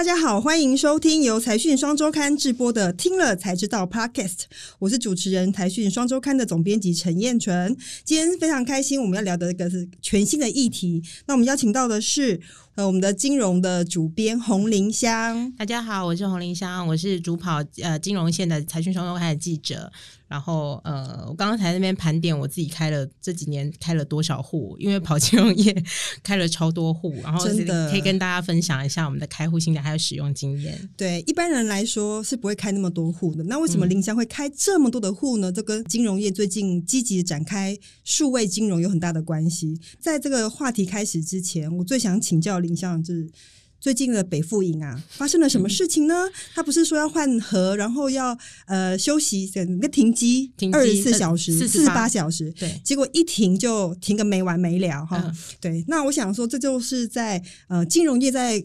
大家好，欢迎收听由财讯双周刊制播的《听了才知道》Podcast，我是主持人财讯双周刊的总编辑陈燕纯。今天非常开心，我们要聊的一个是全新的议题。那我们邀请到的是呃我们的金融的主编洪林香。大家好，我是洪林香，我是主跑呃金融线的财讯双周刊的记者。然后呃，我刚刚才那边盘点我自己开了这几年开了多少户，因为跑金融业开了超多户，然后真的可以跟大家分享一下我们的开户心得还有使用经验。对一般人来说是不会开那么多户的。那为什么林香会开这么多的户呢？这跟金融业最近积极地展开数位金融有很大的关系。在这个话题开始之前，我最想请教林香的就是。最近的北富营啊，发生了什么事情呢？他不是说要换核，然后要呃休息，整个停机停二十四小时、四十八小时，对，结果一停就停个没完没了哈。嗯对，那我想说，这就是在呃金融业在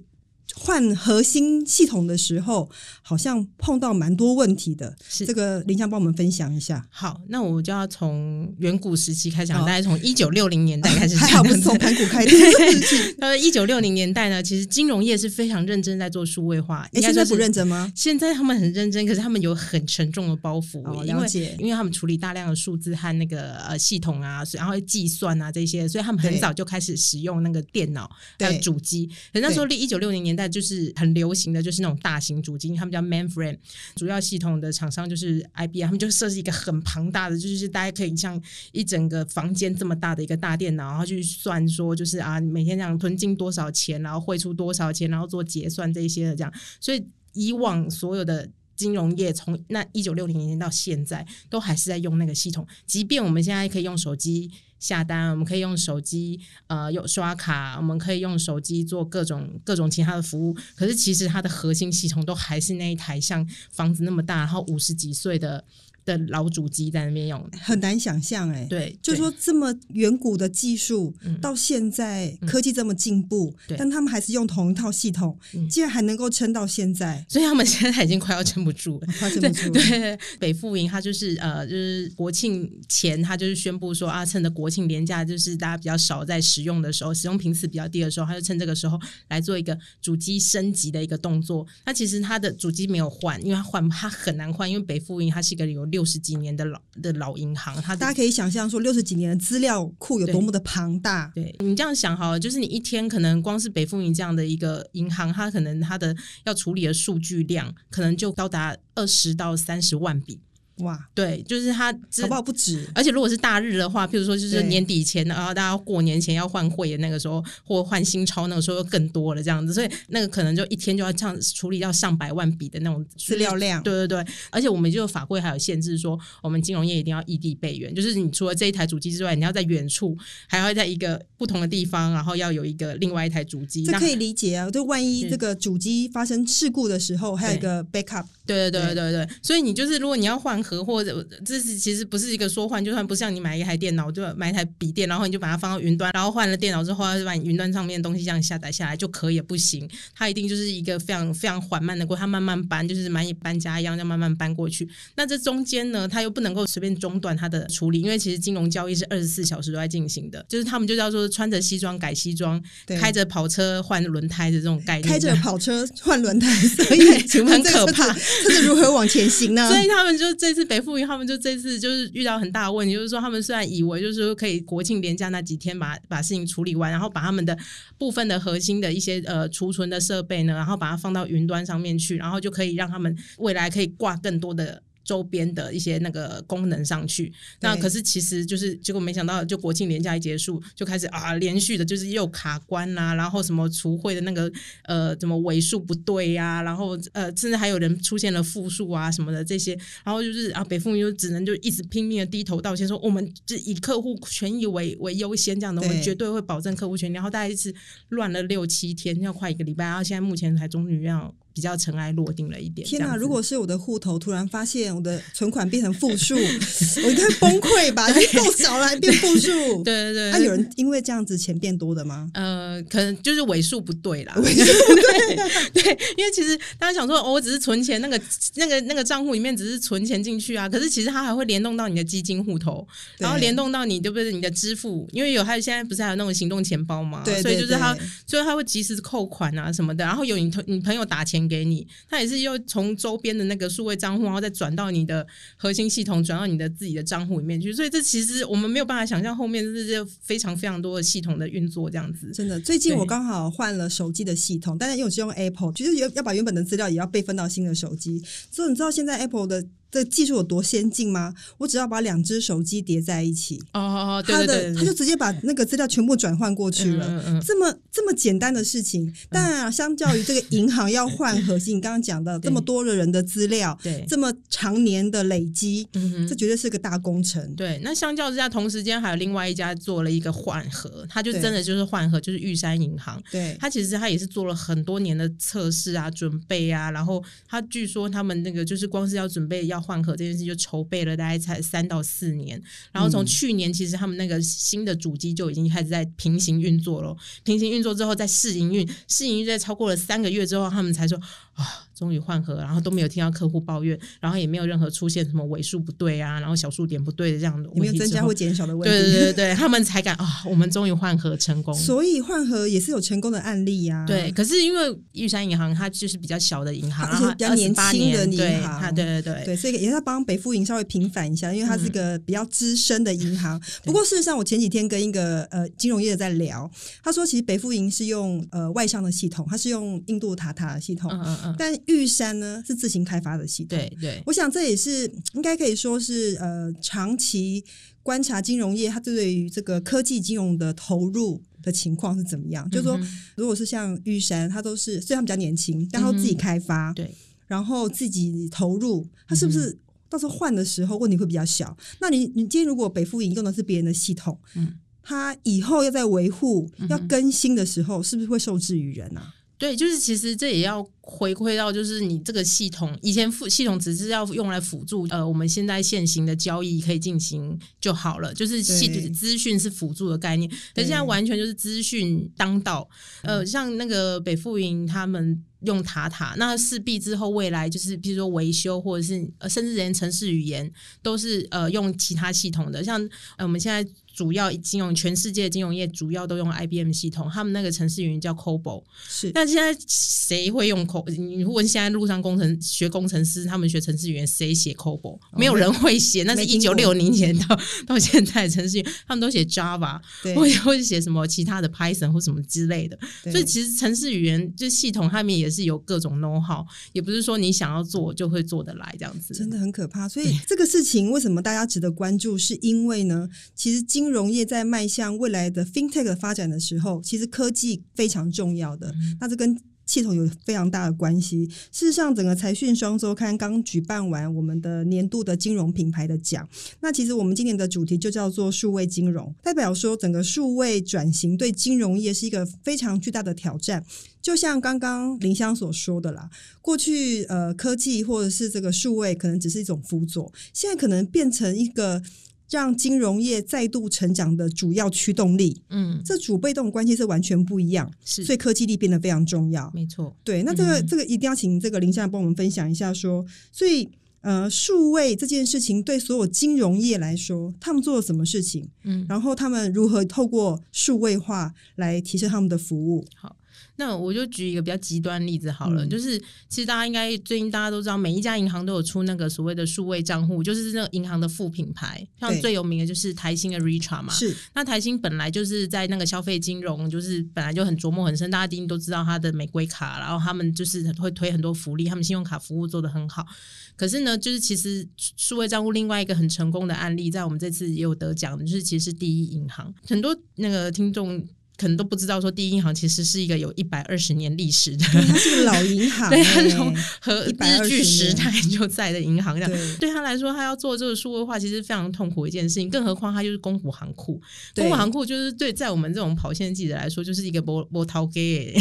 换核心系统的时候，好像碰到蛮多问题的。是这个林香帮我们分享一下。好，那我就要从远古时期开始讲，大概从一九六零年代开始讲。还 好不是从盘古开始，呃，一九六零年代呢，其实金融业是非常认真在做数位化，哎，现在不认真吗？现在他们很认真，可是他们有很沉重的包袱，哦了解因为他们处理大量的数字和那个呃系统啊，然后计算啊这些，所以他们很早就开始使用那个电脑对还有主机。可是那时候一九六零年代就是很流行的就是那种大型主机，他们叫 mainframe，主要系统的厂商就是 IBM，他们就设计一个很庞大的，就是大家可以像一整个房间这么大的一个大电脑，然后去算说就是啊每天这样囤进多少钱，然后汇出多少钱，然后做结算这一些的这样，所以以往所有的。金融业从那一九六零年到现在，都还是在用那个系统。即便我们现在可以用手机下单，我们可以用手机呃有刷卡，我们可以用手机做各种各种其他的服务，可是其实它的核心系统都还是那一台像房子那么大，然后五十几岁的的老主机在那边用。很难想象哎、对，就是说这么远古的技术，嗯到现在科技这么进步，对但他们还是用同一套系统，嗯竟然还能够撑到现在，所以他们现在已经快要撑不住了。快撑不住了。对，北富营他就是呃，就是国庆前，他就是宣布说啊，趁着国庆连假，就是大家比较少在使用的时候，使用频次比较低的时候，他就趁这个时候来做一个主机升级的一个动作。那其实他的主机没有换，因为他换他很难换，因为北富营它是一个有六十几年的老的老银行，它大家可以想象说，六十几年的资料库有多么的庞大。对你这样想好了，就是你一天可能光是北富银这样的一个银行，它可能它的要处理的数据量，可能就高达二十到三十万笔。哇，对，就是它这搞不好不止。而且如果是大日的话，譬如说就是年底前，然后大家过年前要换汇的那个时候，或换新钞那个时候又更多了这样子，所以那个可能就一天就要这样处理到上百万笔的那种资料量对对对，而且我们就法规还有限制说，我们金融业一定要异地备援，就是你除了这一台主机之外，你要在远处，还要在一个不同的地方，然后要有一个另外一台主机。那这可以理解啊，就万一这个主机发生事故的时候，还有一个 backup，对对对对对对，所以你就是如果你要换核或者这是其实不是一个说换就换，不像你买一台电脑就买一台笔电，然后你就把它放到云端，然后换了电脑之后，它就把你云端上面的东西这样下载下来就可以，不行，它一定就是一个非常非常缓慢的过，它慢慢搬，就是蚂蚁搬家一样，要慢慢搬过去。那这中间呢，它又不能够随便中断它的处理，因为其实金融交易是二十四小时都在进行的，就是他们就叫做穿着西装改西装，开着跑车换轮胎的这种概念，开着跑车换轮胎，所以很可怕这是如何往前行呢？所以他们就这次北富云，他们就这次就是遇到很大的问题，就是说他们虽然以为就是说可以国庆连假那几天把把事情处理完，然后把他们的部分的核心的一些呃储存的设备呢，然后把它放到云端上面去，然后就可以让他们未来可以挂更多的。周边的一些那个功能上去，那可是其实就是结果没想到，就国庆连假一结束，就开始啊连续的就是又卡关啦、然后什么除汇的那个呃怎么尾数不对呀、然后呃甚至还有人出现了负数啊什么的这些，然后就是啊北风就只能就一直拼命的低头道歉，说我们就以客户权益为为优先这样的，我们绝对会保证客户权益。然后大概是乱了六七天，要快一个礼拜，然后现在目前才终于要比较尘埃落定了一点。天哪！如果是我的户头突然发现我的存款变成负数，我应该崩溃吧？已经够少了，还变负数？对对对。那有人因为这样子钱变多的吗？呃，可能就是尾数不对啦。尾数不对对，因为其实大家想说，哦，我只是存钱，那个那个那个账户里面只是存钱进去啊。可是其实它还会联动到你的基金户头，然后联动到你对不对？你的支付，因为有还有现在不是还有那种行动钱包嘛？对，所以就是它，所以它会及时扣款啊什么的。然后有你同你朋友打钱给你，他也是又从周边的那个数位账户，然后再转到你的核心系统，转到你的自己的账户里面去。所以这其实我们没有办法想象后面这些非常非常多的系统的运作这样子。真的，最近我刚好换了手机的系统，但是因为我是用 Apple，其实要要把原本的资料也要备份到新的手机。所以你知道现在 Apple 的。这技术有多先进吗？我只要把两只手机叠在一起，哦对对对，他就直接把那个资料全部转换过去了。嗯这么这么简单的事情，当然相较于这个银行要换 核心，你刚刚讲的这么多的人的资料，对，这么常年的累积，这绝对是个大工程。对，那相较之下，同时间还有另外一家做了一个换核，他就真的就是换核，就是玉山银行。对，他其实他也是做了很多年的测试啊、准备啊，然后他据说他们那个就是光是要准备要。换壳这件事就筹备了大概才三到四年，然后从去年其实他们那个新的主机就已经开始在平行运作了。平行运作之后，在试营运，试营运在超过了三个月之后，他们才说啊。终于换核，然后都没有听到客户抱怨，然后也没有任何出现什么尾数不对啊，然后小数点不对的这样的，没有增加或减少的问题。对对对对，他们才敢啊，我们终于换核成功。所以换核也是有成功的案例呀。对，可是因为玉山银行它就是比较小的银行，然后比较年轻的银行，对对对对，所以也是帮北富银稍微平反一下，因为它是个比较资深的银行。不过事实上，我前几天跟一个呃金融业的在聊，他说其实北富银是用呃外向的系统，它是用印度塔塔的系统，嗯嗯嗯，但玉山呢？是自行开发的系统，对对，我想这也是应该可以说是呃长期观察金融业，它对于这个科技金融的投入的情况是怎么样？就是说，如果是像玉山，它都是虽然比较年轻，但它自己开发，对，然后自己投入，它是不是到时候换的时候问题会比较小？那你你今天如果北富营用的是别人的系统，嗯，它以后要在维护、要更新的时候，是不是会受制于人啊？对，就是其实这也要回馈到，就是你这个系统以前辅系统只是要用来辅助，呃，我们现在现行的交易可以进行就好了，就是系资讯是辅助的概念，但现在完全就是资讯当道。呃，像那个北富云他们用塔塔，那势必之后未来就是比如说维修或者是甚至连城市语言都是呃用其他系统的，像呃我们现在。主要金融全世界金融业主要都用 IBM 系统，他们那个城市语言叫 COBOL。是，但现在谁会用 COBOL？你问现在路上工程学工程师，他们学城市语言谁写 COBOL？没有人会写，那是一九六零年到 到现在程序员他们都写 Java，或者或者写什么其他的 Python 或什么之类的。所以其实城市语言就系统上面也是有各种 know how，也不是说你想要做就会做得来这样子。真的很可怕。所以这个事情为什么大家值得关注？是因为呢，其实金融业在迈向未来的 FinTech 的发展的时候，其实科技非常重要的。那这跟系统有非常大的关系。事实上，整个财讯双周刊刚举办完我们的年度的金融品牌的奖。那其实我们今年的主题就叫做数位金融，代表说整个数位转型对金融业是一个非常巨大的挑战。就像刚刚林香所说的啦，过去呃科技或者是这个数位可能只是一种辅佐，现在可能变成一个。让金融业再度成长的主要驱动力，嗯，这主被动关系是完全不一样，是，所以科技力变得非常重要，没错。对，那这个这个一定要请这个林先帮我们分享一下，说，所以呃，数位这件事情对所有金融业来说，他们做了什么事情？嗯，然后他们如何透过数位化来提升他们的服务？好。那我就举一个比较极端例子好了，就是其实大家应该最近大家都知道，每一家银行都有出那个所谓的数位账户，就是那个银行的副品牌，像最有名的就是台新的 Richa 嘛。是。那台新本来就是在那个消费金融，就是本来就很琢磨很深，大家一定都知道它的玫瑰卡，然后他们就是会推很多福利，他们信用卡服务做的很好。可是呢，就是其实数位账户另外一个很成功的案例，在我们这次也有得奖的，就是其实是第一银行，很多那个听众。可能都不知道，说第一银行其实是一个有一百二十年历史的，它是个老银行，对，他从和日据时代就在的银行，这样对他来说，他要做这个数位化，其实非常痛苦一件事情。更何况他就是公股行库，公股行库就是对在我们这种跑线记者来说，就是一个波波涛给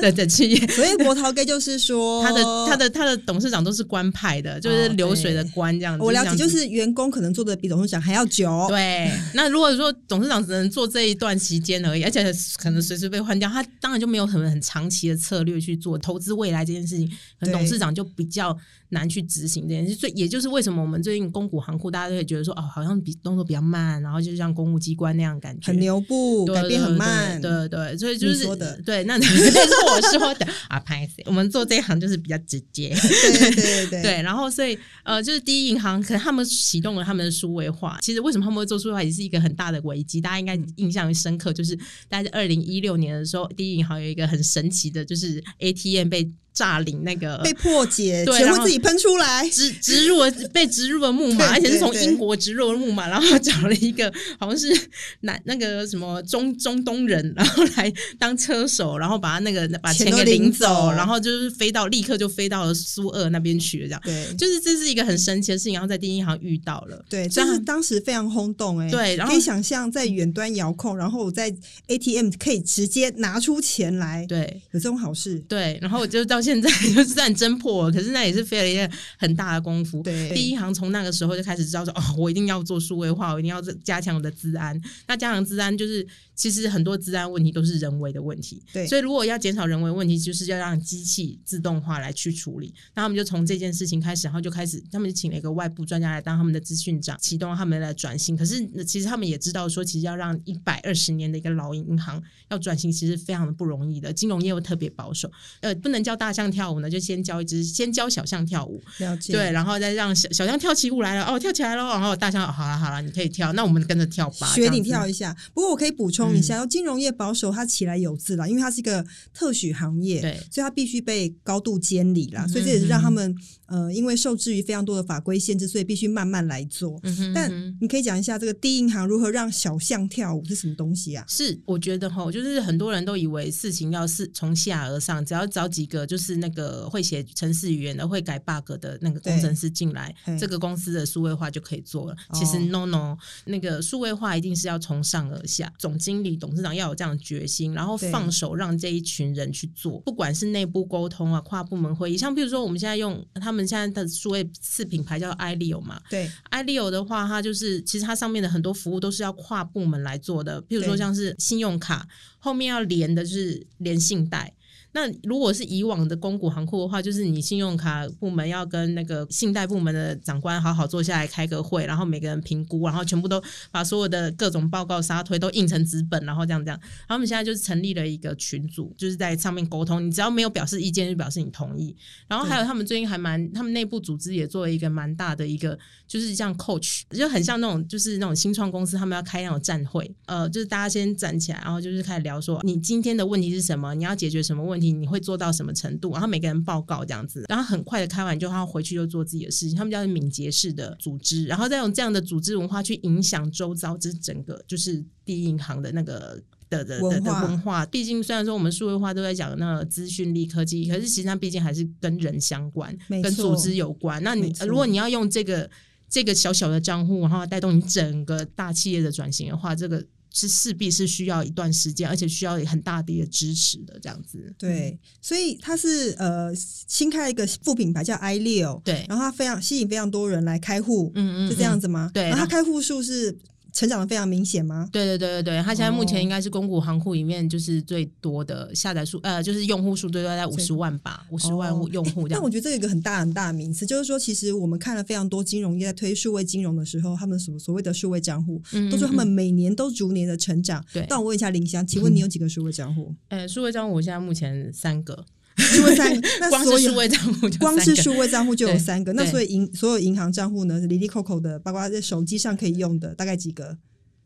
的 的企业。所以波涛给就是说，他的他的他的董事长都是官派的，就是流水的官这样子。我了解，就是员工可能做的比董事长还要久。对，那如果说董事长只能做这一段期间而已，而且可能随时被换掉，他当然就没有很很长期的策略去做投资未来这件事情，董事长就比较。难去执行这件事，所以也就是为什么我们最近公股行库大家都会觉得说，哦，好像比动作比较慢，然后就像公务机关那样感觉，很牛步，改变很慢，对对，所以就是说的，对，那 那是我说的啊，拍谁？我们做这一行就是比较直接，对对对 对，然后所以呃，就是第一银行可能他们启动了他们的数位化，其实为什么他们会做数位化，也是一个很大的危机，大家应该印象深刻，就是大概在二零一六年的时候，第一银行有一个很神奇的，就是 ATM 被。诈领那个被破解，钱会自己喷出来，植植入了被植入了木马，而且是从英国植入了木马，然后找了一个 好像是南那个什么中中东人，然后来当车手，然后把他那个把钱给领走，然后就是飞到立刻就飞到了苏俄那边去了，这样。对，就是这是一个很神奇的事情，然后在第一行遇到了，对，这是当时非常轰动哎，对，然后可以想象在远端遥控，然后我在 ATM 可以直接拿出钱来，对，有这种好事，对，然后我就到。现在就是算侦破，可是那也是费了一个很大的功夫。对，第一行从那个时候就开始知道说，哦，我一定要做数位化，我一定要加强我的治安。那加强治安就是。其实很多治安问题都是人为的问题，对，所以如果要减少人为问题，就是要让机器自动化来去处理。那他们就从这件事情开始，然后就开始，他们就请了一个外部专家来当他们的资讯长，启动他们来转型。可是其实他们也知道说，其实要让一百二十年的一个老银行要转型，其实非常的不容易的。金融业又特别保守，呃，不能叫大象跳舞呢，就先教一只，先教小象跳舞，了解，对，然后再让小小象跳起舞来了，哦，跳起来了，然后大象好了好了，你可以跳，那我们跟着跳吧，学你跳一下。不过我可以补充一下，要金融业。保守它起来有字了，因为它是一个特许行业，对，所以它必须被高度监理啦。所以这也是让他们呃，因为受制于非常多的法规限制，所以必须慢慢来做。但你可以讲一下这个低银行如何让小象跳舞是什么东西啊？是我觉得哈，就是很多人都以为事情要是从下而上，只要找几个就是那个会写程式语言的、会改 bug 的那个工程师进来，这个公司的数位化就可以做了。其实 no no，那个数位化一定是要从上而下，总经理、董事长要有。这样决心，然后放手让这一群人去做，不管是内部沟通啊、跨部门会议，像比如说我们现在用他们现在的数位次品牌叫 iLeo 嘛，对，iLeo 的话，它就是其实它上面的很多服务都是要跨部门来做的，譬如说像是信用卡后面要连的就是连信贷。那如果是以往的公股行库的话，就是你信用卡部门要跟那个信贷部门的长官好好坐下来开个会，然后每个人评估，然后全部都把所有的各种报告沙推都印成纸本，然后这样这样。然后我们现在就是成立了一个群组，就是在上面沟通，你只要没有表示意见，就表示你同意。然后还有他们最近还蛮，他们内部组织也做了一个蛮大的一个，就是像 coach，就很像那种就是那种新创公司，他们要开那种站会，呃，就是大家先站起来，然后就是开始聊说，你今天的问题是什么？你要解决什么问题？你会做到什么程度？然后每个人报告这样子，然后很快的开完就他回去就做自己的事情。他们叫敏捷式的组织，然后再用这样的组织文化去影响周遭这整个就是第一银行的那个的的的文化。毕竟虽然说我们数位化都在讲那个资讯力科技，可是其实它毕竟还是跟人相关，跟组织有关。那你如果你要用这个这个小小的账户，然后带动你整个大企业的转型的话，这个。是势必是需要一段时间，而且需要很大的一个支持的这样子。对，所以它是呃新开一个副品牌叫 i 六，对，然后它非常吸引非常多人来开户，嗯嗯，是这样子吗？对，然后它开户数是。成长的非常明显吗？对对对对对，它现在目前应该是公股行库里面就是最多的下载数，呃，就是用户数最多在五十万吧，五十万户用户。但我觉得这有一个很大很大的名词，就是说，其实我们看了非常多金融业在推数位金融的时候，他们所所谓的数位账户，都说他们每年都逐年的成长。对，但我问一下林香，请问你有几个数位账户？呃，数位账户我现在目前三个。数位账，那光是数位账户，光是数位账户就有三个。那所以银所有银行账户呢，是 Lily Coco 的，包括在手机上可以用的，大概几个？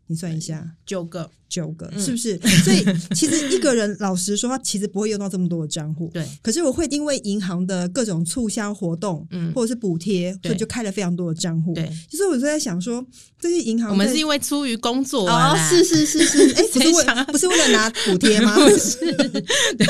你算一下，九个，九个嗯是不是？所以其实一个人老实说，他其实不会用到这么多的账户。对，可是我会因为银行的各种促销活动，嗯或者是补贴，所以就开了非常多的账户。对，其实我就在想说，这些银行我们是因为出于工作哦，是是是是，哎，不是为不是为了拿补贴吗？不是，对，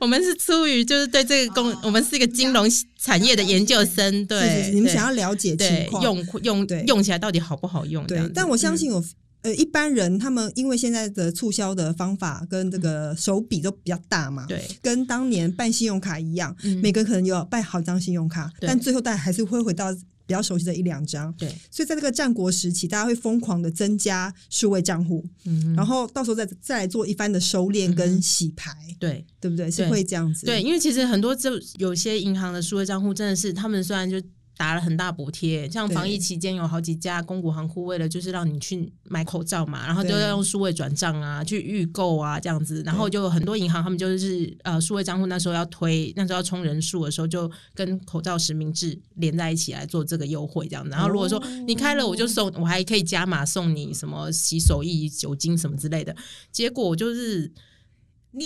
我们是出于就是对这个工，我们是一个金融产业的研究生，对，是是是，你们想要了解情对况，用用对用起来到底好不好用？对但我相嗯信有。呃，一般人他们因为现在的促销的方法跟这个手笔都比较大嘛，对跟当年办信用卡一样，嗯每个人可能有办好张信用卡，但最后大家还是会回到比较熟悉的一两张。对，所以在这个战国时期，大家会疯狂的增加数位账户，嗯然后到时候再再来做一番的收敛跟洗牌，对对不对？是对会这样子。对，因为其实很多这有些银行的数位账户真的是，他们虽然就。打了很大补贴，像防疫期间有好几家公股行库，为了就是让你去买口罩嘛，然后就要用数位转账啊，去预购啊这样子，然后就有很多银行他们就是呃数位账户那时候要推，那时候要充人数的时候，就跟口罩实名制连在一起来做这个优惠这样子。然后如果说你开了，我就送，我还可以加码送你什么洗手液、酒精什么之类的。结果就是你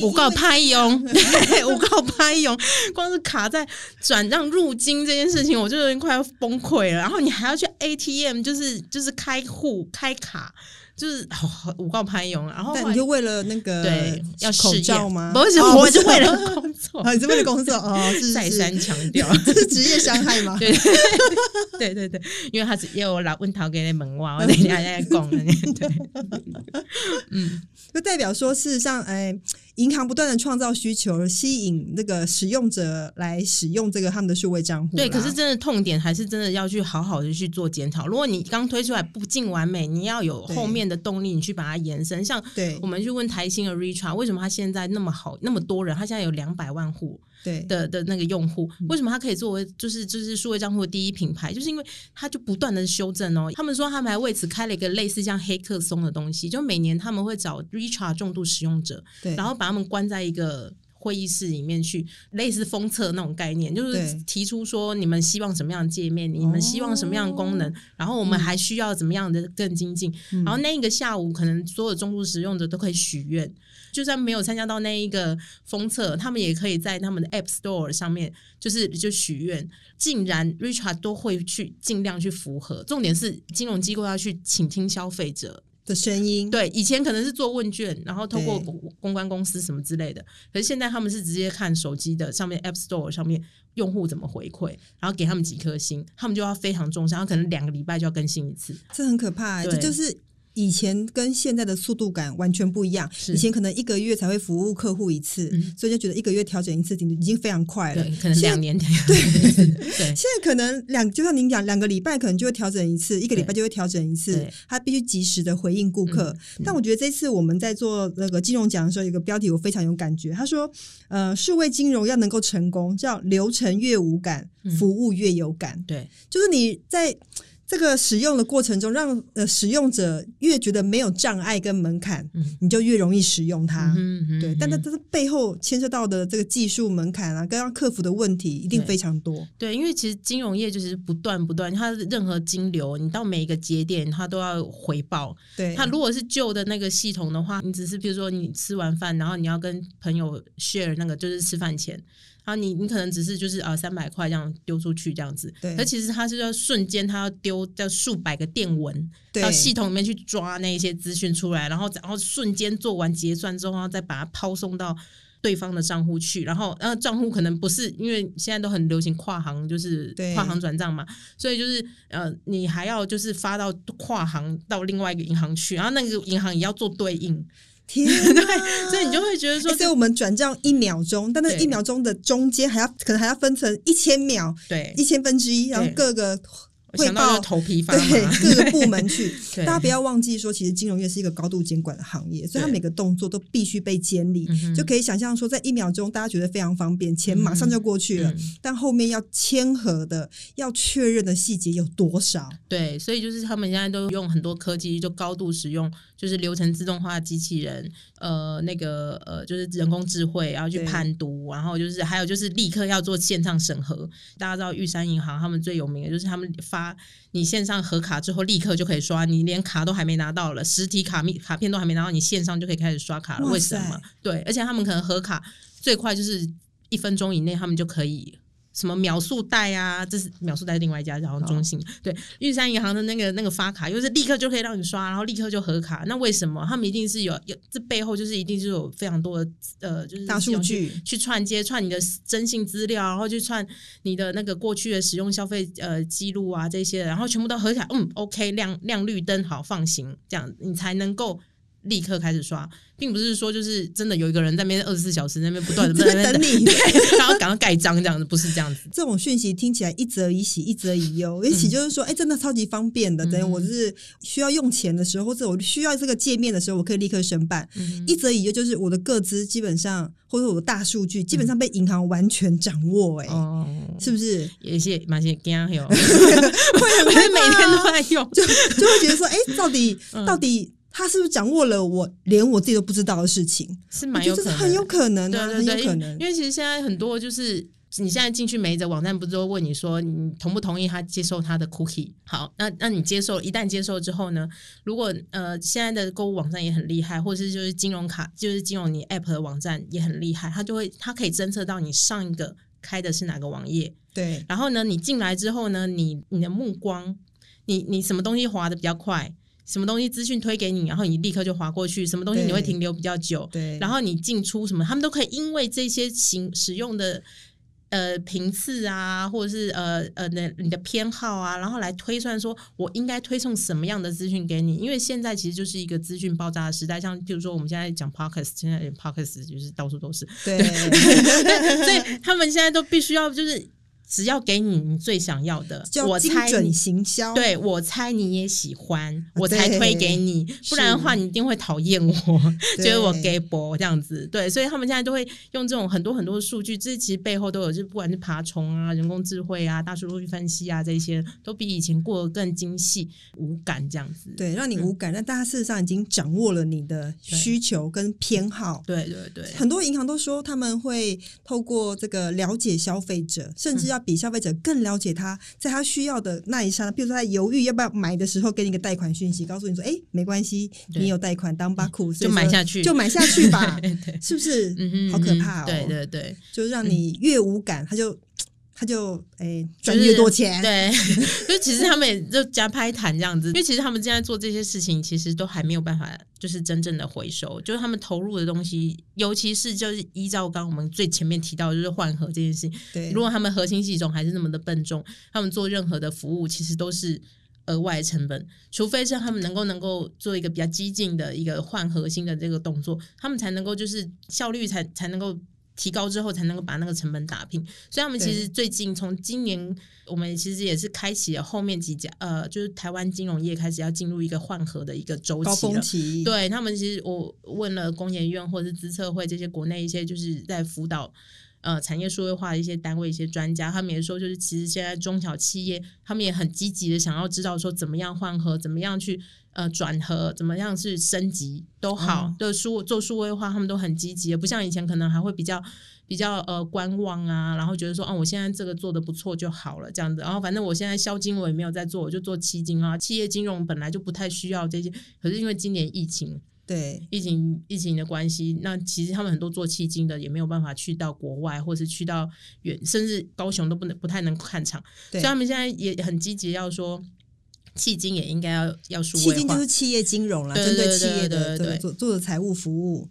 我 告拍用，对我告拍用，光是卡在转让入金这件事情，我就已经快要崩溃了。然后你还要去 ATM，就是就是开户开卡，就是哦我告拍用。然后后来但你就为了那个对要口罩吗？不是，哦我是为了工作啊，，你是为了工作哦，是是再三强调。这是职业伤害吗？对对对对，因为他是也有老问桃给那门哇，我等一下在讲的，对，嗯，就代表说，事实上，哎，银行不断的创造需求，吸引那个使用者来使用这个他们的数位账户啦。对，可是真的痛点还是真的要去好好的去做检讨。如果你刚推出来不尽完美，你要有对后面的动力，你去把它延伸。像对我们去问台新的 Richa，为什么他现在那么好，那么多人，他现在有两百万户对的的那个用户，嗯为什么他可以作为就是就是数位账户的第一品牌？就是因为他就不断的修正哦。他们说他们还为此开了一个类似像黑客松的东西，就每年他们会找 Richard 重度使用者，对，然后把他们关在一个会议室里面去，类似封测那种概念，就是提出说你们希望什么样的界面，你们希望什么样的功能，然后我们还需要怎么样的更精进。嗯然后那一个下午，可能所有中度使用者都可以许愿。就算没有参加到那一个封测，他们也可以在他们的 App Store 上面，就是就许愿。竟然 Richard 都会去尽量去符合，重点是金融机构要去倾听消费者的声音，对，以前可能是做问卷，然后透过公公关公司什么之类的，可是现在他们是直接看手机的上面 App Store 上面用户怎么回馈，然后给他们几颗星，他们就要非常重视，然后可能两个礼拜就要更新一次。这很可怕、欸，这就是。以前跟现在的速度感完全不一样，以前可能一个月才会服务客户一次，嗯所以就觉得一个月调整一次已经非常快了。对，可能两年 对对现在可能两，就像您讲，两个礼拜可能就会调整一次，一个礼拜就会调整一次对，他必须及时的回应顾客。嗯但我觉得这次我们在做那个金融奖的时候，有一个标题我非常有感觉，他说，呃，数位金融要能够成功，叫流程越无感，嗯服务越有感，对就是你在。这个使用的过程中，让呃使用者越觉得没有障碍跟门槛，嗯你就越容易使用它。对，但它嗯这背后牵涉到的这个技术门槛啊，跟要克服的问题一定非常多。对，因为其实金融业就是不断不断，它任何金流，你到每一个节点，它都要回报。对，它如果是旧的那个系统的话，你只是比如说你吃完饭，然后你要跟朋友 share 那个就是吃饭钱，然后你你可能只是就是啊三百块这样丢出去这样子，对而其实它是要瞬间它要丢掉数百个电文对到系统里面去抓那一些资讯出来，然后然后瞬间做完结算之后，然后再把它抛送到。对方的账户去，然后呃账户可能不是因为现在都很流行跨行，就是对跨行转账嘛，所以就是呃你还要就是发到跨行到另外一个银行去，然后那个银行也要做对应，天 对，所以你就会觉得说欸所以我们转账一秒钟，但那一秒钟的中间还要可能还要分成一千秒、对。一，千分之一，然后各个汇我想到头皮发对麻，各个部门去。大家不要忘记说，其实金融业是一个高度监管的行业，所以它每个动作都必须被监理。就可以想象说，在一秒钟大家觉得非常方便，钱马上就过去了，嗯但后面要签合的、要确认的细节有多少？对，所以就是他们现在都用很多科技，就高度使用，就是流程自动化机器人，呃，那个呃，就是人工智慧，然后去判读，然后就是还有就是立刻要做线上审核。大家知道玉山银行他们最有名的就是他们发你线上核卡之后立刻就可以刷，你连卡都还没拿到了，实体卡密卡片都还没拿到，你线上就可以开始刷卡了。为什么？对，而且他们可能核卡最快就是一分钟以内，他们就可以。什么秒速贷啊？这是秒速贷另外一家，然后中信、对玉山银行的那个那个发卡，又是立刻就可以让你刷，然后立刻就核卡。那为什么他们一定是有有这背后就是一定是有非常多的呃，就是大数据去串接串你的征信资料，然后去串你的那个过去的使用消费呃记录啊这些，然后全部都合起来，嗯，OK，亮亮绿灯好放行，这样你才能够立刻开始刷，并不是说就是真的有一个人在那边二十四小时在那边不断 的在等你对，然后赶快盖章这样子，不是这样子。这种讯息听起来一则以喜，一则以忧。一喜就是说，哎、真的超级方便的。等于我是需要用钱的时候，或者我需要这个界面的时候，我可以立刻申办。一则以忧就是我的个资基本上，或者我的大数据基本上被银行完全掌握、哎、哦，是不是？有一些蛮些惊有，会很害每天都在用。就就会觉得说，哎、到底、嗯到底他是不是掌握了我连我自己都不知道的事情？是蛮有可能很有可能啊，对对对，很有可能因。为因为其实现在很多就是。你现在进去每一则网站，不是都问你说你同不同意他接受他的 cookie？好，那那你接受，一旦接受之后呢？如果呃现在的购物网站也很厉害，或者是就是金融卡，就是金融你 app 的网站也很厉害，它就会它可以侦测到你上一个开的是哪个网页，对然后呢，你进来之后呢，你你的目光，你你什么东西滑的比较快，什么东西资讯推给你，然后你立刻就划过去，什么东西你会停留比较久，对，然后你进出什么，他们都可以因为这些行使用的。呃，频次啊，或者是呃呃，那你的偏好啊，然后来推算说，我应该推送什么样的资讯给你？因为现在其实就是一个资讯爆炸的时代，像比如说我们现在讲 podcast，现在 podcast 就是到处都是，对 所以他们现在都必须要就是只要给你你最想要的，我猜你行销。对我猜你也喜欢，我才推给你，不然的话你一定会讨厌我，对 觉得我 gay 博这样子。对，所以他们现在都会用这种很多很多的数据，这其实背后都有，就不管是爬虫啊、人工智慧啊、大数据分析啊这些，都比以前过得更精细、无感这样子。对，让你无感，但大家事实上已经掌握了你的需求跟偏好。对对对，很多银行都说他们会透过这个了解消费者，甚至要比消费者更了解他，在他需要的那一刹那，比如说他犹豫要不要买的时候，给你个贷款讯息，告诉你说：“哎，没关系，你有贷款当巴库，所就买下去就买下去吧。对对”是不是？嗯哼，好可怕哦！对对对，就让你越无感，他就他就哎赚就是越多钱。对，就其实他们也就加拍谈这样子，因为其实他们现在做这些事情，其实都还没有办法，就是真正的回收，就是他们投入的东西，尤其是就是依照刚刚我们最前面提到的，就是换核这件事情，对，如果他们核心系统还是那么的笨重，他们做任何的服务其实都是额外成本，除非是他们能够能够做一个比较激进的一个换核心的这个动作，他们才能够就是效率才才能够。提高之后才能够把那个成本打平，所以他们其实最近从今年，我们其实也是开启了后面几家呃，就是台湾金融业开始要进入一个换核的一个周期了。峰。期，对他们，其实我问了工研院或者是资策会这些国内一些就是在辅导呃产业数位化的一些单位、一些专家，他们也说，就是其实现在中小企业他们也很积极的想要知道说怎么样换核，怎么样去呃转合，怎么样是升级都好哦，对数做数位化，他们都很积极，不像以前可能还会比较。比较呃观望啊，然后觉得说，哦、我现在这个做的不错就好了，这样子。然后反正我现在销金我也没有在做，我就做期金啊。企业金融本来就不太需要这些，可是因为今年疫情，对疫情疫情的关系，那其实他们很多做期金的也没有办法去到国外，或是去到远，甚至高雄都不能不太能看场，所以他们现在也很积极要说。迄今也应该要要数位化迄今就是，企业金融啦，对针对对企业的对做做的财务服务。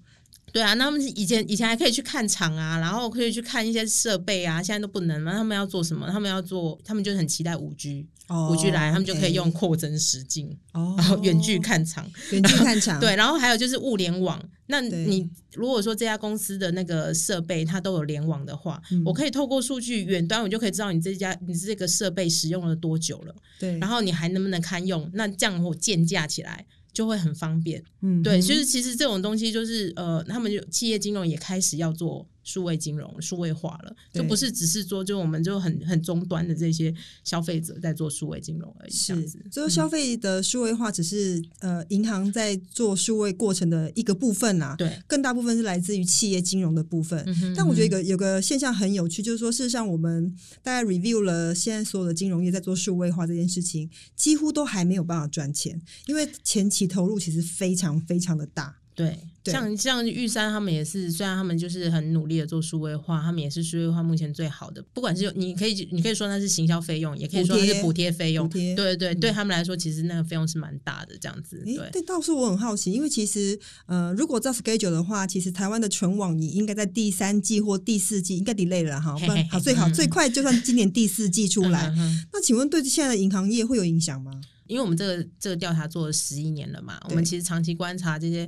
对啊，那他们以前以前还可以去看厂啊，然后可以去看一些设备啊，现在都不能了。他们要做什么？他们要做，他们就很期待五 G，哦五 G 来，他们就可以用扩增实境，哦然后远距看场。远距看场，对，然后还有就是物联网。那你如果说这家公司的那个设备它都有联网的话，嗯我可以透过数据远端，我就可以知道你这家你这个设备使用了多久了，对，然后你还能不能堪用？那这样我建价起来就会很方便。嗯对，哼就是其实这种东西就是呃，他们就企业金融也开始要做数位金融、数位化了，就不是只是说就我们就很很终端的这些消费者在做数位金融而已，是子，。就是消费的数位化只是呃银行在做数位过程的一个部分啦、对，更大部分是来自于企业金融的部分。嗯哼但我觉得有个有个现象很有趣，就是说，事实上我们大概 review 了现在所有的金融业在做数位化这件事情，几乎都还没有办法赚钱，因为前期投入其实非常非常的大。对，对像像玉山他们也是，虽然他们就是很努力的做数位化，他们也是数位化目前最好的。不管是你可以你可以说那是行销费用，也可以说那是补贴费用。补贴对对，嗯对他们来说，其实那个费用是蛮大的，这样子。诶，对，但倒是我很好奇，因为其实呃，如果照 schedule 的话，其实台湾的全网你应该在第三季或第四季应该 delay 了哈，好最好嗯最快就算今年第四季出来。那请问对现在的银行业会有影响吗？因为我们这个这个调查做了十一年了嘛，我们其实长期观察这些。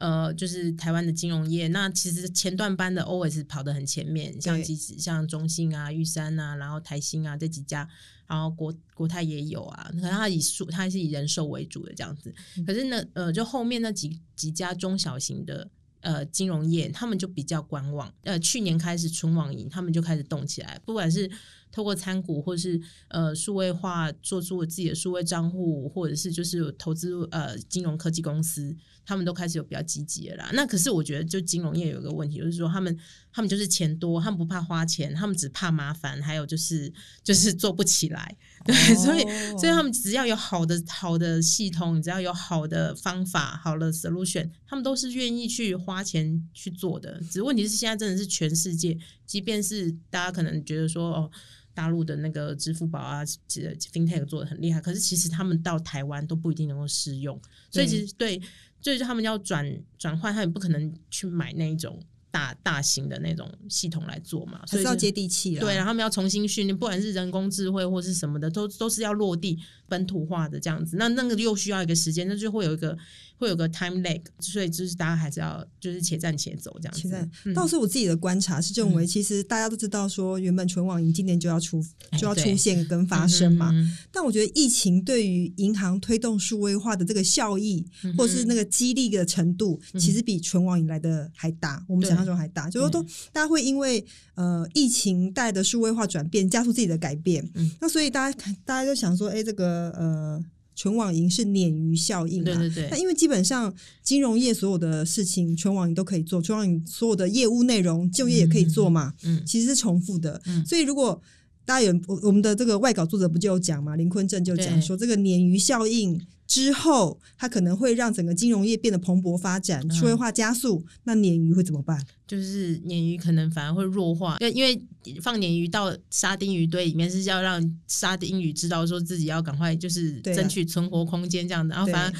呃，就是台湾的金融业，那其实前段班的 always 跑得很前面，像其实像中信啊、玉山啊，然后台新啊这几家，然后国国泰也有啊，可能它以数它是以人寿为主的这样子，可是呢，呃，就后面那几几家中小型的。呃，金融业他们就比较观望。呃，去年开始纯网银，他们就开始动起来，不管是透过参股，或是呃数位化，做出我自己的数位账户，或者是就是投资呃金融科技公司，他们都开始有比较积极的啦。那可是我觉得，就金融业有一个问题，就是说他们他们就是钱多，他们不怕花钱，他们只怕麻烦，还有就是就是做不起来。对，所以所以他们只要有好的好的系统，只要有好的方法、好的 solution，他们都是愿意去花钱去做的。只是问题是现在真的是全世界，即便是大家可能觉得说哦。大陆的那个支付宝啊，其实 FinTech 做的很厉害，可是其实他们到台湾都不一定能够适用，所以其实对，就是他们要转转换，他也不可能去买那一种大大型的那种系统来做嘛，所以要接地气了。对，然后他们要重新训练，不管是人工智慧或是什么的，都都是要落地本土化的这样子。那那个又需要一个时间，那就会有一个会有个 time lag，所以就是大家还是要就是且战且走这样子。现在嗯。倒是我自己的观察是认为，其实大家都知道说，原本纯网银今年就要出就要出现跟发生嘛。嗯但我觉得疫情对于银行推动数位化的这个效益，嗯或是那个激励的程度，嗯其实比纯网银来的还大，我们对想象中还大。就是说都大家会因为呃疫情带的数位化转变，加速自己的改变。嗯那所以大家看大家就想说，哎，这个呃全网银是鲶鱼效应嘛？对对对那因为基本上金融业所有的事情，全网银都可以做，全网银所有的业务内容，就业也可以做嘛，嗯其实是重复的。嗯所以如果大家有我我们的这个外稿作者不就有讲嘛，林坤正就讲对说，这个鲶鱼效应之后，它可能会让整个金融业变得蓬勃发展，嗯数位化加速，那鲶鱼会怎么办？就是鲶鱼可能反而会弱化，因为因为放鲶鱼到沙丁鱼堆里面是要让沙丁鱼知道说自己要赶快就是争取存活空间这样的，然后反而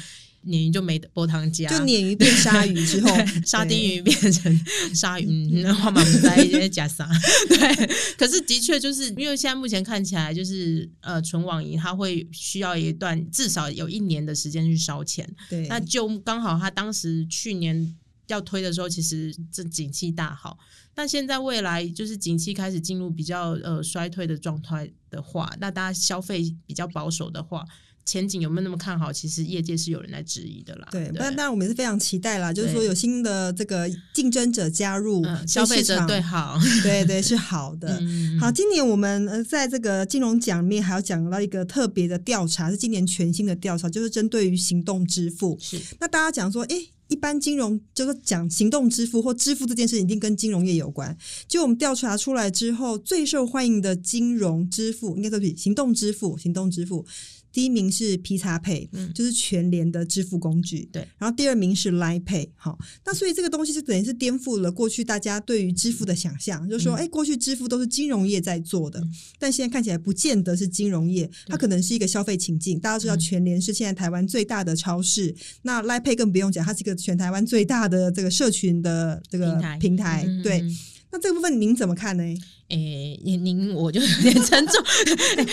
鲶鱼就没得波汤加，就鲶鱼变鲨鱼之后，沙丁对鱼变成鲨鱼，嗯那话嘛不在一些假啥？对，可是的确就是因为现在目前看起来就是呃纯网银它会需要一段至少有一年的时间去烧钱，对，那就刚好他当时去年要推的时候，其实这景气大好。但现在未来就是景气开始进入比较呃衰退的状态的话，那大家消费比较保守的话，前景有没有那么看好？其实业界是有人来质疑的啦。对，不然当然我们也是非常期待啦，就是说有新的这个竞争者加入，嗯，消费者对对好，对对是好的。嗯，好，今年我们呃在这个金融奖里面还要讲到一个特别的调查，是今年全新的调查，就是针对于行动支付。是那大家讲说，诶，一般金融就是讲行动支付或支付这件事，一定跟金融业有关。就我们调查出来之后，最受欢迎的金融支付，应该都比行动支付，行动支付。第一名是 P 叉 Pay，、嗯就是全联的支付工具。对，然后第二名是 Line Pay，好，那所以这个东西是等于是颠覆了过去大家对于支付的想象，就是说，嗯哎、过去支付都是金融业在做的，嗯但现在看起来不见得是金融业，它可能是一个消费情境。大家知道嗯全联是现在台湾最大的超市，那 Line Pay 更不用讲，它是一个全台湾最大的这个社群的这个平台平台。嗯对，嗯那这个部分您怎么看呢？诶，您您我就有点沉重，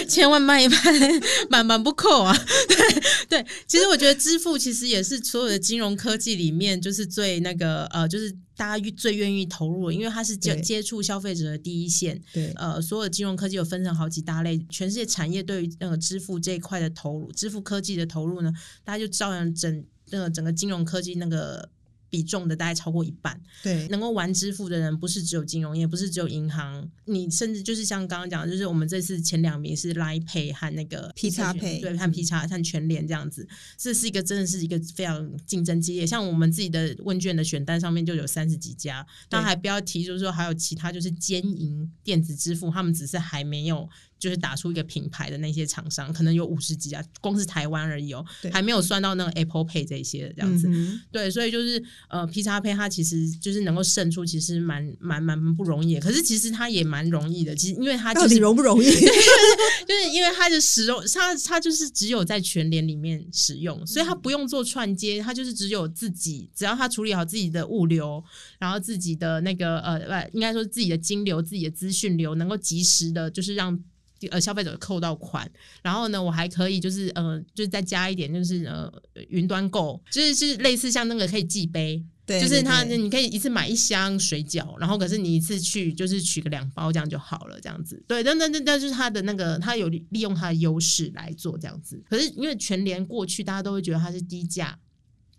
千万慢一慢，慢慢不扣啊。对对，其实我觉得支付其实也是所有的金融科技里面，就是最那个呃，就是大家最愿意投入的，因为它是接对接触消费者的第一线。对，呃，所有的金融科技有分成好几大类，全世界产业对于那个支付这一块的投入，支付科技的投入呢，大家就照样整那个整个金融科技那个比重的大概超过一半。对，能够玩支付的人不是只有金融业，不是只有银行，你甚至就是像刚刚讲的，就是我们这次前两名是 Line Pay 和那个 P 叉 Pay 对，和 P 叉和全联这样子，这是一个真的是一个非常竞争激烈。像我们自己的问卷的选单上面就有三十几家，那还不要提，就是说还有其他就是兼营电子支付，他们只是还没有。就是打出一个品牌的那些厂商，可能有五十几家，光是台湾而已哦，还没有算到那个 Apple Pay 这些这样子。对，所以就是呃，P 叉 Pay 它其实就是能够胜出，其实蛮蛮蛮不容易。可是其实它也蛮容易的，其实因为它到底容不容易？就是因为它的使用，它它就是只有在全联里面使用，所以它不用做串接，它就是只有自己，只要它处理好自己的物流，然后自己的那个呃，不，应该说自己的金流、自己的资讯流，能够及时的，就是让。呃，消费者扣到款，然后呢，我还可以就是呃，就是再加一点，就是呃，云端购，就是就是类似像那个可以寄杯，对，就是他你可以一次买一箱水饺，然后可是你一次去就是取个两包这样就好了，这样子，对，那那那那就是他的那个，他有利用他的优势来做这样子，可是因为全联过去大家都会觉得它是低价。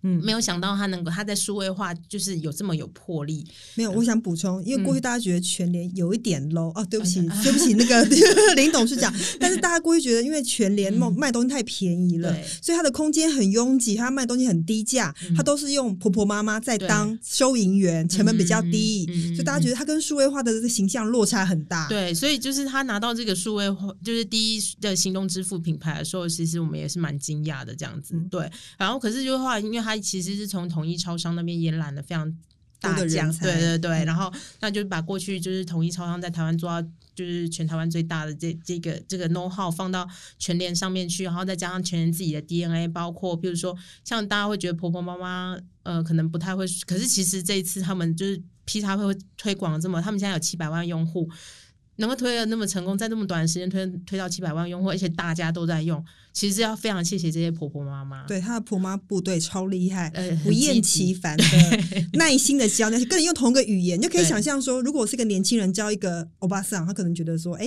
嗯，没有想到他能够他在数位化就是有这么有魄力。没有，我想补充，因为过去大家觉得全联有一点 low 哦，对不起，对。不起，那个 林董事长。但是大家过去觉得，因为全联卖卖东西太便宜了，所以它的空间很拥挤，它卖东西很低价，它都是用婆婆妈妈在当收银员，成本比较低，所以大家觉得它跟数位化的这个形象落差很大。对，所以就是他拿到这个数位化，就是第一的行动支付品牌的时候，其实我们也是蛮惊讶的这样子。对，然后可是就是话，因为他其实是从统一超商那边延揽了非常大奖，对对对，然后那就把过去就是统一超商在台湾做到就是全台湾最大的这这个这个 know how 放到全联上面去，然后再加上全联自己的 DNA，包括比如说像大家会觉得婆婆妈妈呃可能不太会，可是其实这一次他们就是 P 叉会推广这么，他们现在有七百万用户。能够推的那么成功，在那么短的时间推推到七百万用户，而且大家都在用，其实要非常谢谢这些婆婆妈妈。对，她的婆妈部队超厉害，不厌其烦的 耐心的教，那些跟你用同一个语言，就可以想象说，如果是个年轻人教一个欧巴桑，他可能觉得说，哎，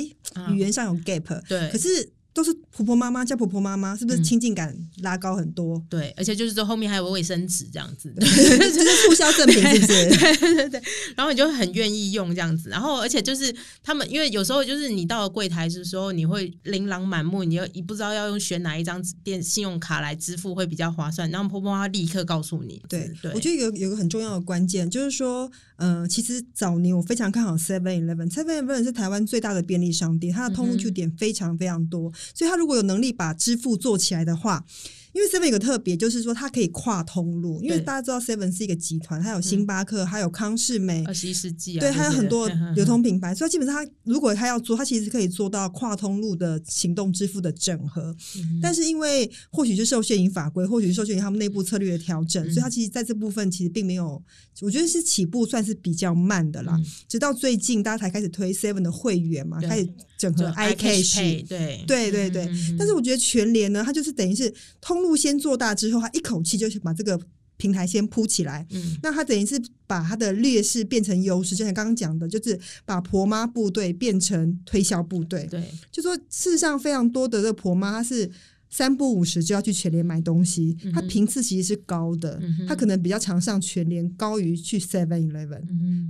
语言上有 gap。对，可是。都是婆婆妈妈叫婆婆妈妈，是不是亲近感拉高很多？对，而且就是说后面还有卫生纸这样子，就是促销赠品，是不是？对对对。然后你就很愿意用这样子，然后而且就是他们，因为有时候就是你到了柜台的时候，你会琳琅满目，你又你不知道要用选哪一张电信用卡来支付会比较划算，然后婆婆妈妈立刻告诉你。对，对我觉得有有个很重要的关键就是说。呃，其实早年我非常看好 Seven Eleven，Seven Eleven 是台湾最大的便利商店，它的通路点非常非常多，所以他如果有能力把支付做起来的话。因为 Seven 有个特别，就是说它可以跨通路。因为大家知道 Seven 是一个集团，它有星巴克，还有康士美，二十一世纪啊，对，还有很多 流通品牌。所以基本上，它如果它要做，它其实可以做到跨通路的行动支付的整合。但是因为或许是受限于法规，或许是受限于他们内部策略的调整，所以它其实在这部分其实并没有，我觉得是起步算是比较慢的啦。直到最近，大家才开始推 Seven 的会员嘛，开始整合 iCash，对对对对。但是我觉得全联呢，它就是等于是通。路先做大之后，他一口气就把这个平台先铺起来。嗯，那他等于是把他的劣势变成优势，就像刚刚讲的，就是把婆妈部队变成推销部队。对，就说事实上非常多的这个婆妈，她是。三不五十就要去全联买东西，它频次其实是高的，它可能比较常上全联，高于去 Seven Eleven。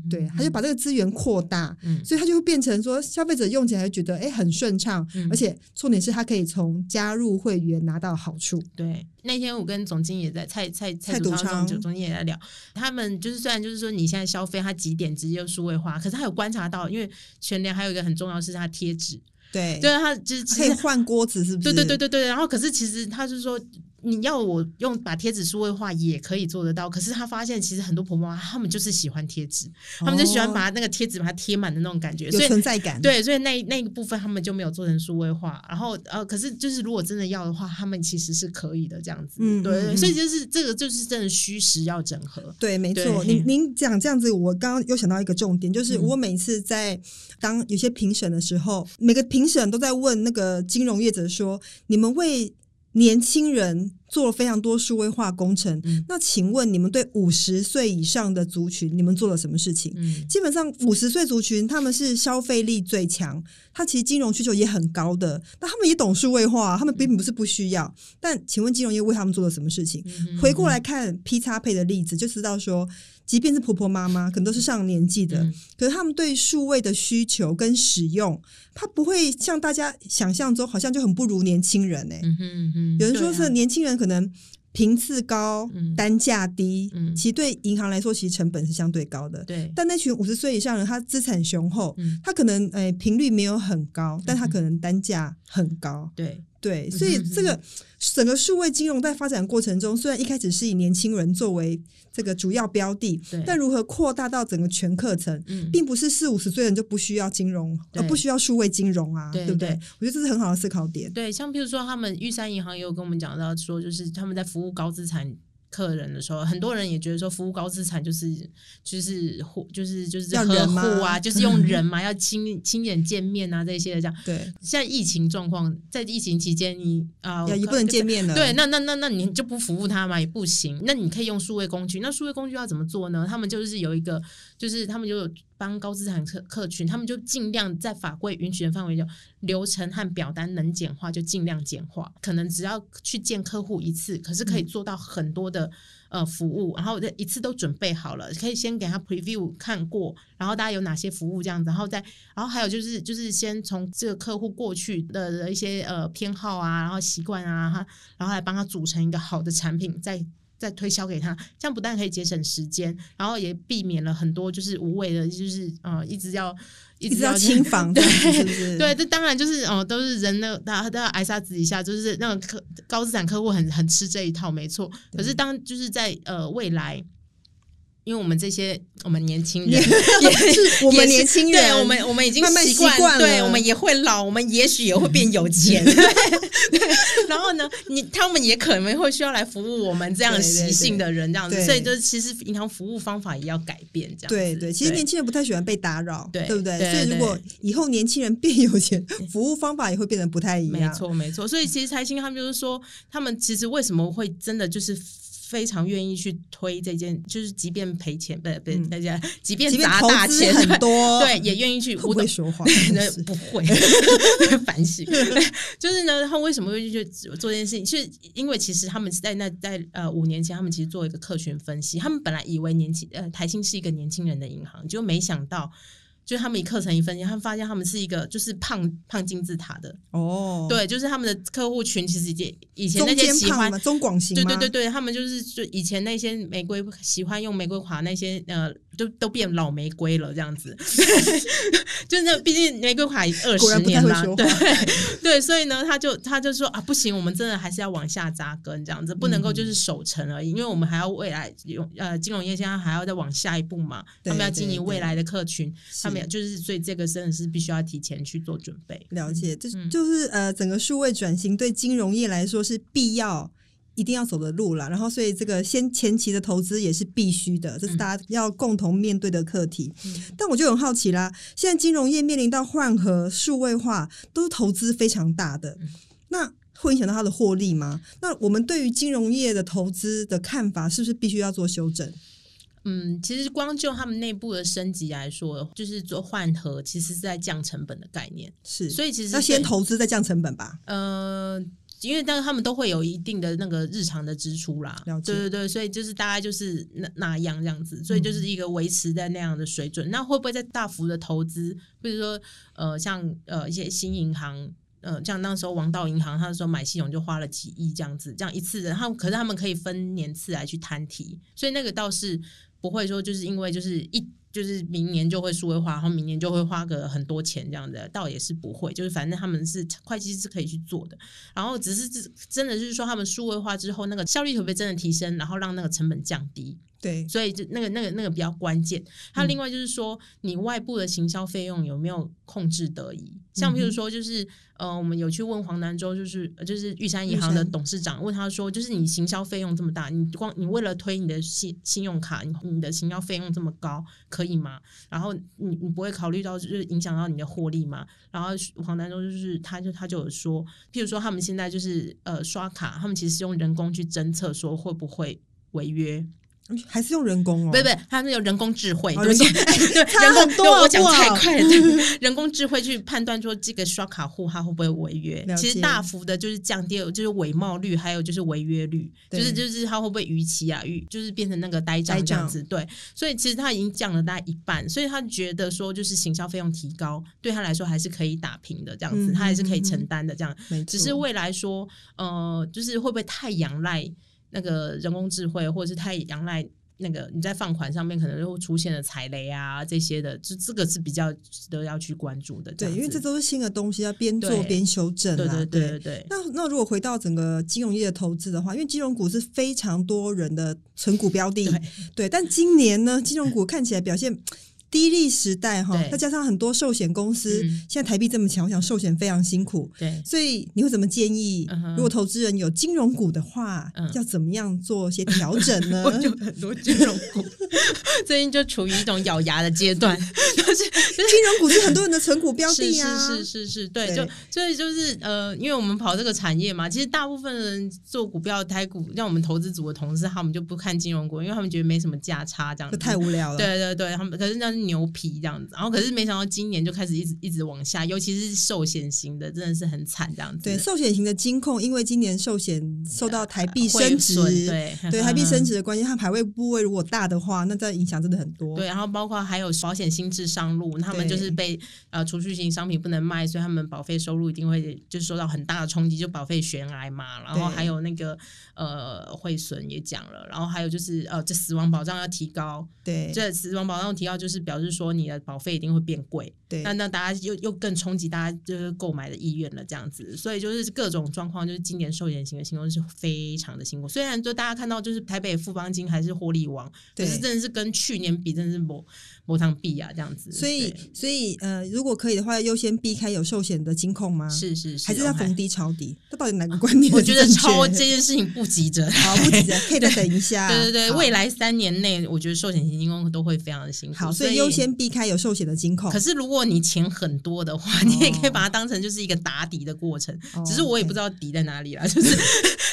对，他就把这个资源扩大，所以它就会变成说，消费者用起来觉得哎很顺畅，而且重点是他可以从加入会员拿到好处。对，那天我跟总经理也在蔡蔡蔡总昌总总经理也在聊，他们就是虽然就是说你现在消费它几点直接就数位化，可是他有观察到，因为全联还有一个很重要是它贴纸。对，对，他就是可以换锅子，是不是？对对对对对。然后，可是其实他是说。你要我用把贴纸数位化也可以做得到，可是他发现其实很多婆婆妈妈他们就是喜欢贴纸，他们就喜欢把那个贴纸把它贴满的那种感觉，有存在感。对，所以那那个部分他们就没有做成数位化。然后呃，可是就是如果真的要的话，他们其实是可以的这样子。嗯，对，所以就是这个就是真的虚实要整合。对，没错。您您讲这样子，我刚刚又想到一个重点，就是我每次在当有些评审的时候，每个评审都在问那个金融业者说：“你们为。”年轻人做了非常多数位化工程。嗯那请问你们对五十岁以上的族群，你们做了什么事情？嗯基本上五十岁族群他们是消费力最强，他其实金融需求也很高的，那他们也懂数位化，他们并不是不需要。但请问金融业为他们做了什么事情？嗯回过来看 P 叉配的例子，就知道说，即便是婆婆妈妈，可能都是上年纪的，嗯。可是他们对数位的需求跟使用，他不会像大家想象中好像就很不如年轻人哎、嗯哼嗯，有人说是年轻人可能频次高，嗯。单价低，嗯。其实对银行来说，其实成本是相对高的。对，但那群五十岁以上人，他资产雄厚，嗯。他可能诶频率没有很高，但他可能单价很高。对，对，所以这个整个数位金融在发展过程中，虽然一开始是以年轻人作为这个主要标的，但如何扩大到整个全课程，嗯并不是四五十岁人就不需要金融，对而不需要数位金融啊，对对不对对？我觉得这是很好的思考点。对，像譬如说，他们玉山银行也有跟我们讲到说，就是他们在服务高资产客人的时候，很多人也觉得说，服务高资产就是就是户就是就是呵护啊，就是用 人嘛，要亲亲眼见面啊这些的这样。对，现在疫情状况，在疫情期间你，啊也也不能见面了。对，那那那那你就不服务他嘛，也不行。那你可以用数位工具，那数位工具要怎么做呢？他们就是有一个，就是他们就有帮高资产客客群，他们就尽量在法规允许的范围就，流程和表单能简化就尽量简化。可能只要去见客户一次，可是可以做到很多的。呃，服务，然后这一次都准备好了，可以先给他 preview 看过，然后大家有哪些服务这样子，然后再，然后还有就是就是先从这个客户过去的一些呃偏好啊，然后习惯啊，哈然后来帮他组成一个好的产品，再再推销给他，这样不但可以节省时间，然后也避免了很多就是无谓的，就是呃一直要一一直要清房，对？对，这当然就是哦、都是人的，大家都要挨杀子一下，就是那种客高资产客户很很吃这一套，没错。可是当就是在呃未来。因为我们这些我们年轻人 我们年轻人对我们我们已经习惯，对我们也会老，我们也许也会变有钱，对然后呢，你他们也可能会需要来服务我们这样对对习性的人，这样子，对。所以就是其实银行服务方法也要改变，这样子对对，其实年轻人不太喜欢被打扰，对不对？对所以如果以后年轻人变有钱，服务方法也会变得不太一样。没样。错，没错。所以其实财新他们就是说，他们其实为什么会真的就是非常愿意去推这件，就是即便赔钱，不不，嗯大家即便砸大钱，很多，对，也愿意去。不会说谎？对真是不会，反省。就是呢，他为什么会去做这件事情？是因为其实他们在那在呃五年前，他们其实做一个客群分析，他们本来以为年轻呃台新是一个年轻人的银行，结果没想到。就是他们以课程一分析，他们发现他们是一个就是胖胖金字塔的，哦，，对，就是他们的客户群其实已经以前那些喜欢中广型对对对对，他们就是就以前那些玫瑰喜欢用玫瑰花那些呃，都都变老玫瑰了这样子，就是那毕竟玫瑰花二十年啦，会说对 对，所以呢，他就他就说啊，不行，我们真的还是要往下扎根这样子，不能够嗯就是守成而已，因为我们还要未来有呃金融业现在还要再往下一步嘛，他们要经营未来的客群，他们就是所以这个真的是必须要提前去做准备，了解，这嗯。就是呃，整个数位转型对金融业来说是必要。一定要走的路了，然后所以这个先前期的投资也是必须的，这是大家要共同面对的课题。嗯但我就很好奇啦，现在金融业面临到换核、数位化，都是投资非常大的，嗯那会影响到它的获利吗？那我们对于金融业的投资的看法，是不是必须要做修正？嗯，其实光就他们内部的升级来说，就是做换核，其实是在降成本的概念。是，所以其实要先投资再降成本吧？呃，因为但是他们都会有一定的那个日常的支出啦，对对对，所以就是大概就是那那样这样子，所以就是一个维持在那样的水准。那会不会在大幅的投资，比如说呃，像呃一些新银行。呃，像那时候王道银行，他那时候买系统就花了几亿这样子，这样一次的，他们可是他们可以分年次来去摊提，所以那个倒是不会说就是因为就是一就是明年就会数位化，然后明年就会花个很多钱这样的，倒也是不会，就是反正他们是会计师是可以去做的，然后只是真真的就是说他们数位化之后，那个效率会不会真的提升，然后让那个成本降低？对，所以就那个那个那个比较关键。还有另外就是说，你外部的行销费用有没有控制得宜？像比如说，就是呃，我们有去问黄南州，就是就是玉山银行的董事长，问他说，就是你行销费用这么大，你光你为了推你的信信用卡，你你的行销费用这么高，可以吗？然后你你不会考虑到就是影响到你的获利吗？然后黄南州就是他就他就有说，譬如说他们现在就是呃刷卡，他们其实是用人工去侦测说会不会违约。还是用人工哦？不不，他们有人工智慧，人工 对人工多，我讲太快了。人工智慧去判断说这个刷卡户他会不会违约，其实大幅的就是降低，就是伪冒率，还有就是违约率，就是就是他会不会逾期啊？逾就是变成那个呆账这样子。对，所以其实他已经降了大概一半，所以他觉得说就是行销费用提高对他来说还是可以打平的这样子，他还是可以承担的这样。只是未来说，呃，就是会不会太仰赖？那个人工智慧，或者是太仰赖那个你在放款上面可能就会出现了踩雷啊这些的，就这个是比较值得要去关注的。对，因为这都是新的东西，要边做边修正啊。对对对对。那那如果回到整个金融业的投资的话，因为金融股是非常多人的存股标的，对。但今年呢，金融股看起来表现。低利时代哈，再加上很多寿险公司，现在台币这么强，我想寿险非常辛苦。对，所以你会怎么建议？如果投资人有金融股的话，要怎么样做些调整呢？就很多金融股 最近就处于一种咬牙的阶段，就是金融股是很多人的存股标的啊。是是是是，对，就所以就是呃，因为我们跑这个产业嘛，其实大部分人做股票、台股，像我们投资组的同事，他们就不看金融股，因为他们觉得没什么价差，这样子太无聊了。对对对，他们可是那。牛皮这样子，然后可是没想到今年就开始一直一直往下，尤其是寿险型的，真的是很惨这样子。对，寿险型的金控，因为今年寿险受到台币升值，对对，台币升值的关系，它排位部位如果大的话，那这影响真的很多。对，然后包括还有保险新制上路，他们就是被呃储蓄型商品不能卖，所以他们保费收入一定会就是受到很大的冲击，就保费悬崖嘛。然后还有那个呃汇损也讲了，然后还有就是呃这死亡保障要提高，对，这死亡保障提高就是表。表示说你的保费一定会变贵，对，那那大家又又更冲击大家就是购买的意愿了，这样子，所以就是各种状况，就是今年寿险型的情况是非常的辛苦。虽然就大家看到就是台北富邦金还是获利王，可是真的是跟去年比，真的是磨磨汤币啊，这样子。所以所以呃，如果可以的话，优先避开有寿险的金控吗？是是是，还是要逢低抄底？这到底哪个观念？我觉得抄这件事情不急着，好不急着，可以再等一下。对对对，未来三年内，我觉得寿险型金控都会非常的辛苦。好，所以优先避开有。寿险的金控，可是如果你钱很多的话，你也可以把它当成就是一个打底的过程。只是我也不知道底在哪里啦，就是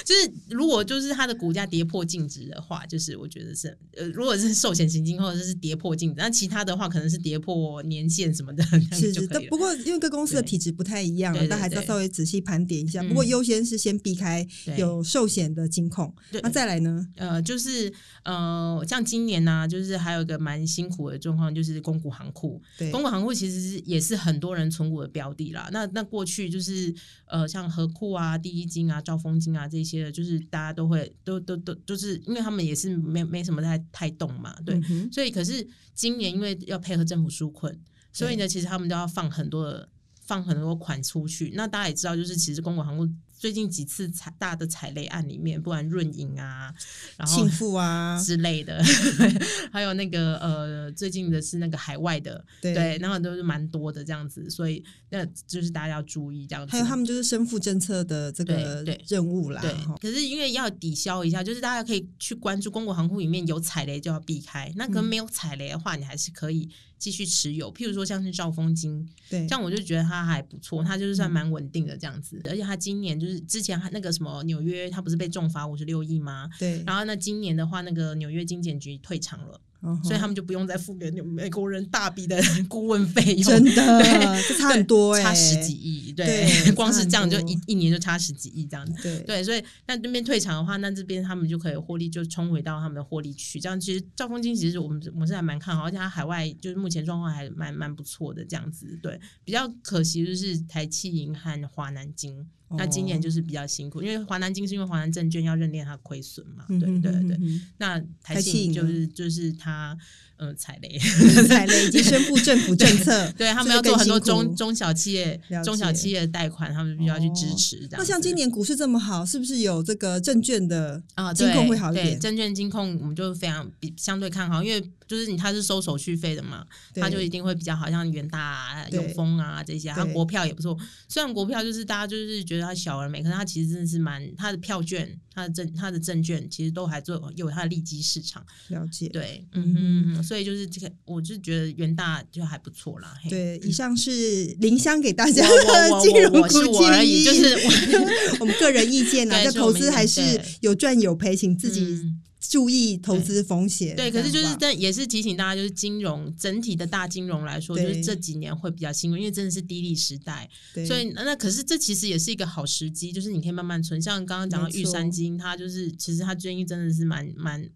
就是如果就是它的股价跌破净值的话，就是我觉得是呃，如果是寿险型金或者是跌破净值，那其他的话可能是跌破年限什么的，是是。不过因为各公司的体质不太一样，那还是要稍微仔细盘点一下。不过优先是先避开有寿险的金控，那再来呢？呃，就是呃，像今年呢，就是还有一个蛮辛苦的状况，就是公股行。库，对公股行库其实是也是很多人存股的标的啦。那那过去就是呃，像和库啊、第一金啊、兆丰金啊这些的，就是大家都会都都都，就是因为他们也是没没什么太太动嘛，对。所以可是今年因为要配合政府纾困，所以呢，其实他们都要放很多的放很多款出去。那大家也知道，就是其实公股行库。最近几次踩大的踩雷案里面，不然润影啊，然后庆富啊 之类的，还有那个呃，最近的是那个海外的，对，然后都是蛮多的这样子，所以那就是大家要注意这样子。还有他们就是身负政策的这个任务啦。对，可是因为要抵消一下，就是大家可以去关注公国航空里面有踩雷就要避开，那可能没有踩雷的话，你还是可以继续持有。譬如说像是兆丰金，对，这样我就觉得它还不错，它就是算蛮稳定的这样子，而且它今年就。是之前那个什么纽约，他不是被重罚五十六亿吗？对。然后那今年的话，那个纽约金检局退场了。所以他们就不用再付给美国人大笔的顾问费用，真的，这差很多哎，差十几亿，对，光是这样就一一年就差十几亿这样子，对，对，所以那这边退场的话，那这边他们就可以获利，就冲回到他们的获利区。这样其实兆丰金其实我们我是还蛮看好，而且它海外就是目前状况还蛮蛮不错的这样子，对，比较可惜就是台气银和华南金。那今年就是比较辛苦，因为华南金是因为华南证券要认列它亏损嘛，嗯对对对。那台信就是就是它嗯踩雷，嗯 踩雷已经宣布政府政策，对他们要做很多中中小企业、中小企业的贷款，他们必须要去支持。那像今年股市这么好，是不是有这个证券的啊，金控对会好一点？对证券金控我们就非常比相对看好，因为就是你它是收手续费的嘛，对它就一定会比较好，像元大啊、永丰啊这些，它对国票也不错。虽然国票就是大家就是觉得它小而美，可是它其实真的是蛮它的票券、它的证、它的证券其实都还做有它的利基市场。了解。对，嗯嗯哼嗯哼，所以就是这个，我就觉得元大就还不错啦。嘿对，以上是林香给大家的金融股建议，就是我 我们个人意见啦。对这投资还是有赚有赔，请自己嗯注意投资风险。对，可是就是但也是提醒大家，就是金融整体的大金融来说，就是这几年会比较辛苦，因为真的是低利时代，对所以那可是这其实也是一个好时机，就是你可以慢慢存。像刚刚讲到玉山金，它就是其实它最近真的是蛮蛮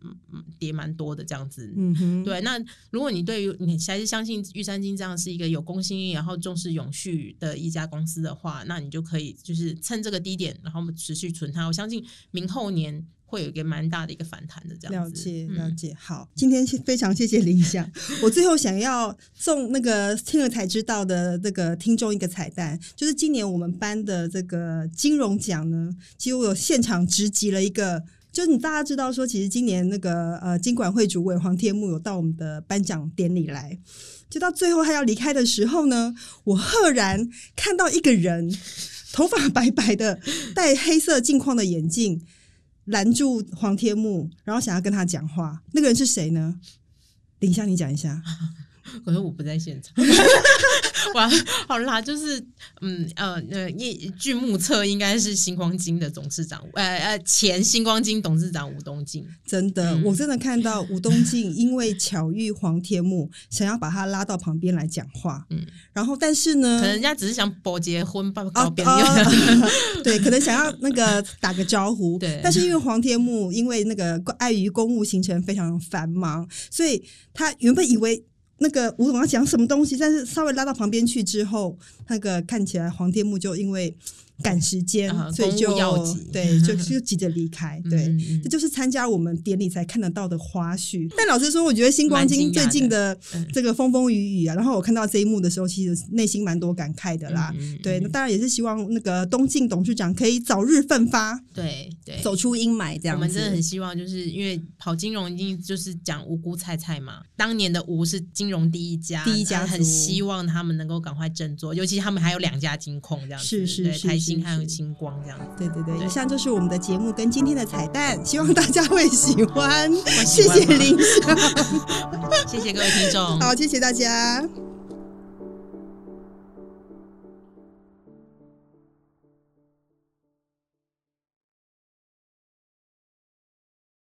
跌蛮多的这样子。嗯哼，对，那如果你对于你还是相信玉山金这样是一个有公信力，然后重视永续的一家公司的话，那你就可以就是趁这个低点，然后持续存它。我相信明后年会有一个蛮大的一个反弹的这样子。了解嗯了解。好，今天非常谢谢林想。我最后想要送那个听了才知道的这个听众一个彩蛋，就是今年我们班的这个金融奖呢，其实我有现场直击了一个。就是你大家知道说，其实今年那个呃金管会主委黄天木有到我们的颁奖典礼来，就到最后他要离开的时候呢，我赫然看到一个人，头发白白的，戴黑色镜框的眼镜，拦住黄天木，然后想要跟他讲话。那个人是谁呢？等一下，你讲一下。可是我不在现场。哇，好啦，就是嗯呃呃，一据目测应该是星光金的董事长，呃呃前星光金董事长吴东进。真的，嗯我真的看到吴东进因为巧遇黄天木，想要把他拉到旁边来讲话。嗯然后但是呢，可能人家只是想保结婚报哦告别哦人。对，可能想要那个打个招呼，对但是因为黄天木因为那个碍于公务行程非常繁忙，所以他原本以为那个吴总要讲什么东西，但是稍微拉到旁边去之后，那个看起来黄天木就因为赶时间，啊所以就要紧对，就就急着离开。对，这就是参加我们典礼才看得到的花絮。但老实说，我觉得星光金最近的嗯这个风风雨雨啊，然后我看到这一幕的时候，其实内心蛮多感慨的啦。对，那嗯当然也是希望那个东晋董事长可以早日奋发，对对，走出阴霾，这样。我们真的很希望，就是因为跑金融一定就是讲无辜菜菜嘛。当年的吴是金融第一家，第一家很希望他们能够赶快振作，尤其他们还有两家金控这样子，是是是是是新还有星光这样子。对对对，以上就是我们的节目跟今天的彩蛋，希望大家会喜欢。谢谢林香，谢谢各位听众，好，谢谢大家。